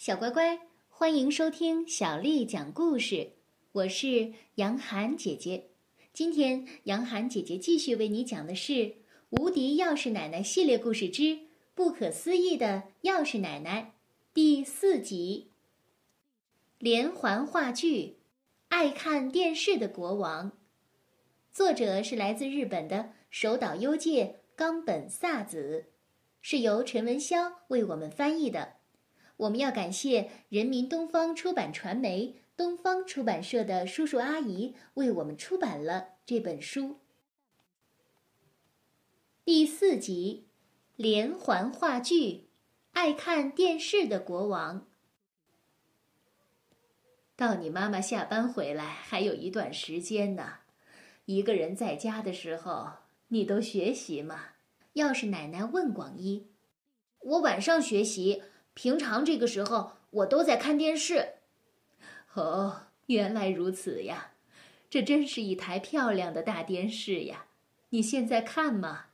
小乖乖，欢迎收听小丽讲故事。我是杨涵姐姐。今天，杨涵姐姐继续为你讲的是《无敌钥匙奶奶》系列故事之《不可思议的钥匙奶奶》第四集。连环话剧，爱看电视的国王。作者是来自日本的手岛优介、冈本萨子，是由陈文潇为我们翻译的。我们要感谢人民东方出版传媒、东方出版社的叔叔阿姨为我们出版了这本书。第四集，连环话剧，爱看电视的国王。到你妈妈下班回来还有一段时间呢，一个人在家的时候，你都学习吗？要是奶奶问广一，我晚上学习。平常这个时候，我都在看电视。哦，原来如此呀，这真是一台漂亮的大电视呀！你现在看吗？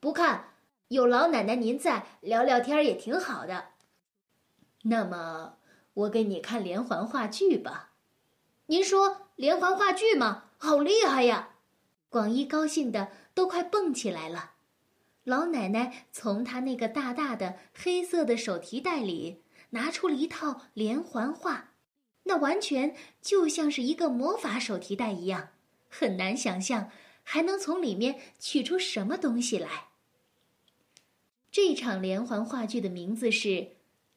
不看，有老奶奶您在，聊聊天也挺好的。那么，我给你看连环话剧吧。您说连环话剧吗？好厉害呀！广一高兴的都快蹦起来了。老奶奶从她那个大大的黑色的手提袋里拿出了一套连环画，那完全就像是一个魔法手提袋一样，很难想象还能从里面取出什么东西来。这场连环话剧的名字是《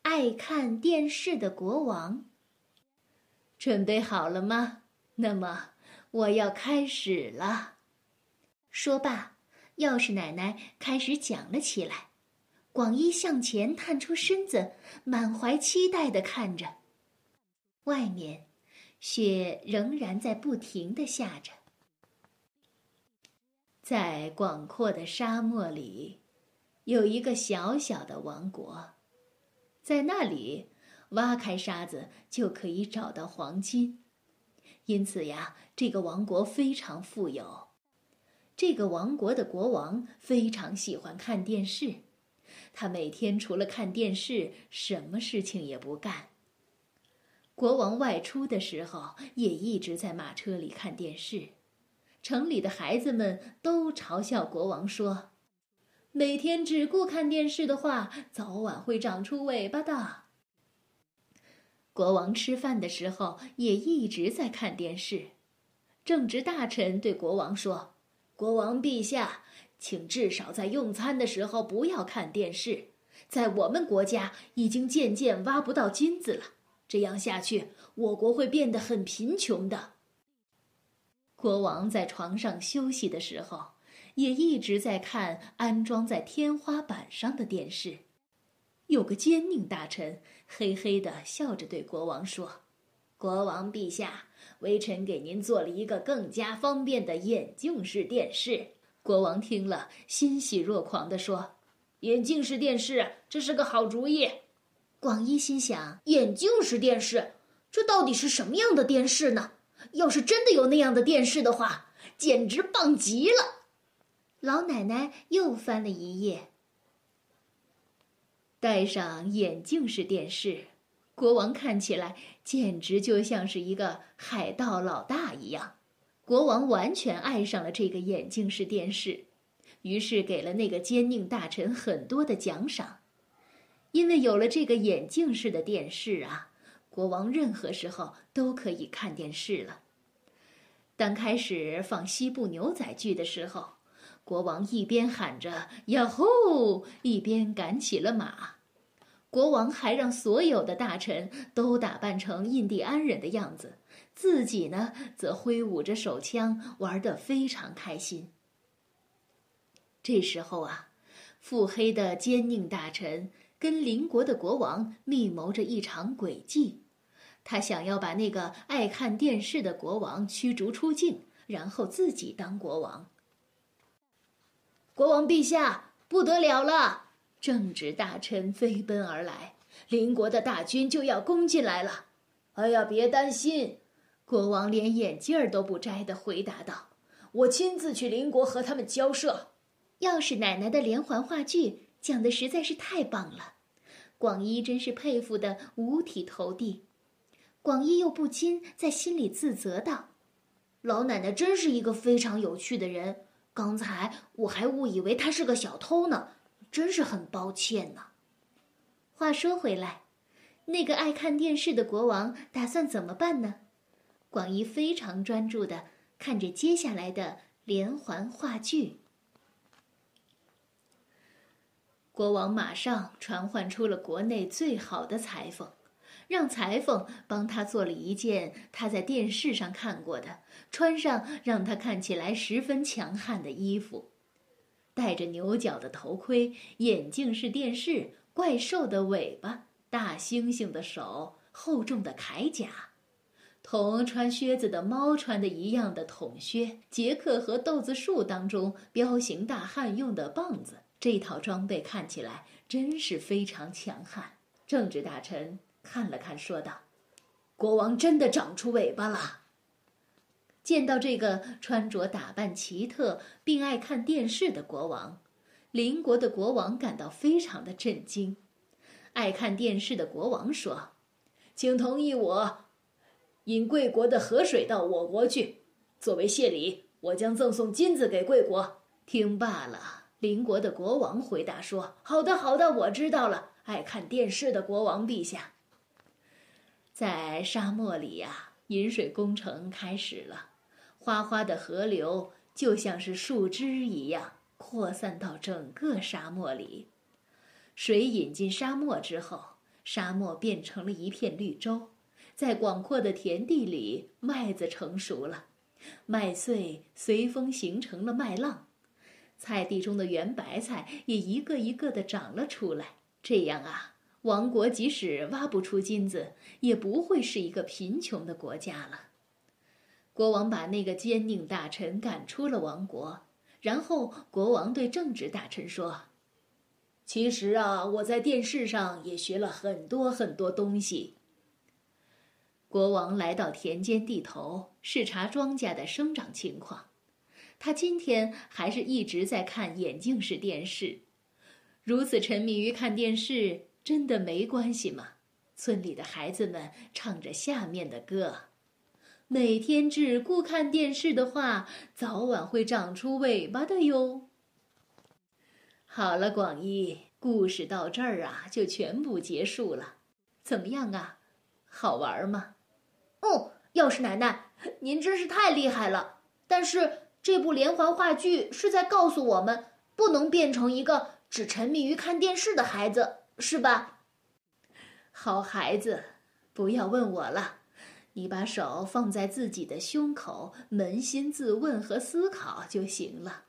爱看电视的国王》。准备好了吗？那么我要开始了。说罢。钥匙奶奶开始讲了起来，广一向前探出身子，满怀期待的看着。外面，雪仍然在不停的下着。在广阔的沙漠里，有一个小小的王国，在那里，挖开沙子就可以找到黄金，因此呀，这个王国非常富有。这个王国的国王非常喜欢看电视，他每天除了看电视，什么事情也不干。国王外出的时候，也一直在马车里看电视。城里的孩子们都嘲笑国王说：“每天只顾看电视的话，早晚会长出尾巴的。”国王吃饭的时候也一直在看电视。正直大臣对国王说。国王陛下，请至少在用餐的时候不要看电视。在我们国家已经渐渐挖不到金子了，这样下去，我国会变得很贫穷的。国王在床上休息的时候，也一直在看安装在天花板上的电视。有个奸佞大臣嘿嘿的笑着对国王说。国王陛下，微臣给您做了一个更加方便的眼镜式电视。国王听了，欣喜若狂地说：“眼镜式电视，这是个好主意。”广一心想：“眼镜式电视，这到底是什么样的电视呢？要是真的有那样的电视的话，简直棒极了。”老奶奶又翻了一页，戴上眼镜式电视。国王看起来简直就像是一个海盗老大一样，国王完全爱上了这个眼镜式电视，于是给了那个奸佞大臣很多的奖赏，因为有了这个眼镜式的电视啊，国王任何时候都可以看电视了。当开始放西部牛仔剧的时候，国王一边喊着“呀吼”，一边赶起了马。国王还让所有的大臣都打扮成印第安人的样子，自己呢则挥舞着手枪，玩得非常开心。这时候啊，腹黑的奸佞大臣跟邻国的国王密谋着一场诡计，他想要把那个爱看电视的国王驱逐出境，然后自己当国王。国王陛下，不得了了！正直大臣飞奔而来，邻国的大军就要攻进来了。哎呀，别担心！国王连眼镜儿都不摘的回答道：“我亲自去邻国和他们交涉。”要是奶奶的连环话剧讲的实在是太棒了，广一真是佩服的五体投地。广一又不禁在心里自责道：“老奶奶真是一个非常有趣的人，刚才我还误以为她是个小偷呢，真是很抱歉呢。”话说回来，那个爱看电视的国王打算怎么办呢？广一非常专注的看着接下来的连环话剧。国王马上传唤出了国内最好的裁缝。让裁缝帮他做了一件他在电视上看过的、穿上让他看起来十分强悍的衣服，戴着牛角的头盔，眼镜是电视，怪兽的尾巴，大猩猩的手，厚重的铠甲，同穿靴子的猫穿的一样的筒靴，杰克和豆子树当中彪形大汉用的棒子，这套装备看起来真是非常强悍。政治大臣。看了看，说道：“国王真的长出尾巴了。”见到这个穿着打扮奇特并爱看电视的国王，邻国的国王感到非常的震惊。爱看电视的国王说：“请同意我引贵国的河水到我国去，作为谢礼，我将赠送金子给贵国。”听罢了，邻国的国王回答说：“好的，好的，我知道了。爱看电视的国王陛下。”在沙漠里呀，引水工程开始了，哗哗的河流就像是树枝一样扩散到整个沙漠里。水引进沙漠之后，沙漠变成了一片绿洲，在广阔的田地里，麦子成熟了，麦穗随风形成了麦浪，菜地中的圆白菜也一个一个的长了出来。这样啊。王国即使挖不出金子，也不会是一个贫穷的国家了。国王把那个奸佞大臣赶出了王国，然后国王对政治大臣说：“其实啊，我在电视上也学了很多很多东西。”国王来到田间地头视察庄稼的生长情况，他今天还是一直在看眼镜式电视，如此沉迷于看电视。真的没关系吗？村里的孩子们唱着下面的歌：“每天只顾看电视的话，早晚会长出尾巴的哟。”好了，广义，故事到这儿啊，就全部结束了。怎么样啊？好玩吗？哦，钥匙奶奶，您真是太厉害了！但是这部连环话剧是在告诉我们，不能变成一个只沉迷于看电视的孩子。是吧，好孩子，不要问我了，你把手放在自己的胸口，扪心自问和思考就行了。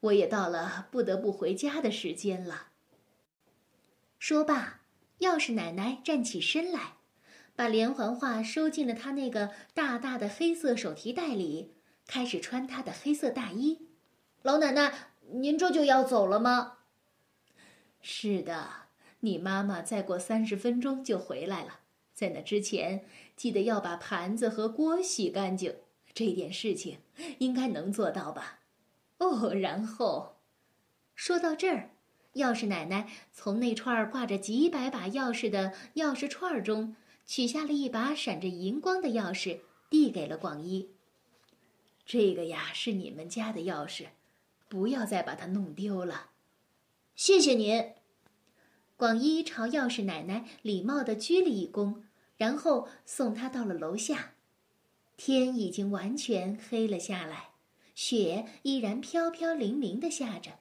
我也到了不得不回家的时间了。说罢，钥匙奶奶站起身来，把连环画收进了她那个大大的黑色手提袋里，开始穿她的黑色大衣。老奶奶，您这就要走了吗？是的。你妈妈再过三十分钟就回来了，在那之前，记得要把盘子和锅洗干净。这点事情应该能做到吧？哦，然后，说到这儿，钥匙奶奶从那串挂着几百把钥匙的钥匙串中取下了一把闪着银光的钥匙，递给了广一。这个呀，是你们家的钥匙，不要再把它弄丢了。谢谢您。广一朝钥匙奶奶礼貌地鞠了一躬，然后送她到了楼下。天已经完全黑了下来，雪依然飘飘零零地下着。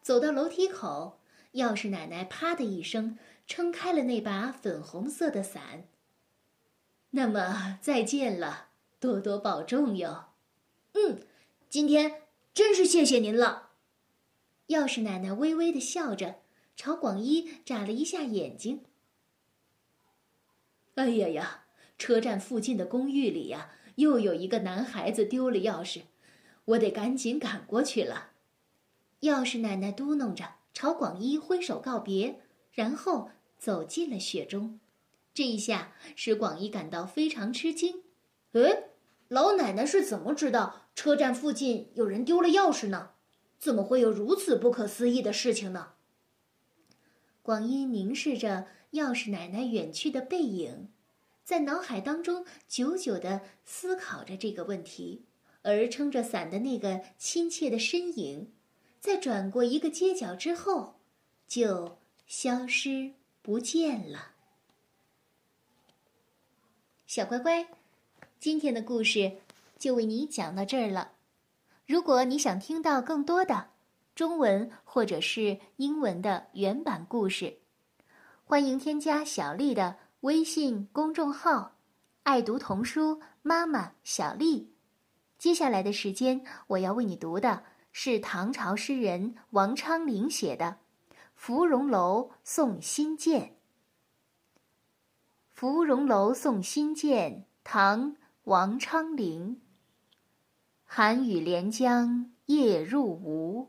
走到楼梯口，钥匙奶奶啪的一声撑开了那把粉红色的伞。那么再见了，多多保重哟。嗯，今天真是谢谢您了。钥匙奶奶微微的笑着。朝广一眨了一下眼睛。哎呀呀！车站附近的公寓里呀，又有一个男孩子丢了钥匙，我得赶紧赶过去了。钥匙奶奶嘟囔着，朝广一挥手告别，然后走进了雪中。这一下使广一感到非常吃惊。哎，老奶奶是怎么知道车站附近有人丢了钥匙呢？怎么会有如此不可思议的事情呢？广一凝视着钥匙奶奶远去的背影，在脑海当中久久的思考着这个问题。而撑着伞的那个亲切的身影，在转过一个街角之后，就消失不见了。小乖乖，今天的故事就为你讲到这儿了。如果你想听到更多的中文或者是英文的原版故事，欢迎添加小丽的微信公众号“爱读童书妈妈小丽”。接下来的时间，我要为你读的是唐朝诗人王昌龄写的《芙蓉楼送辛渐》。《芙蓉楼送辛渐》唐·王昌龄。寒雨连江夜入吴，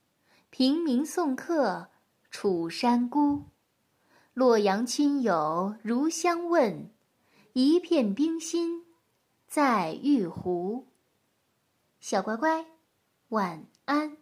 平明送客楚山孤。洛阳亲友如相问，一片冰心在玉壶。小乖乖。晚安。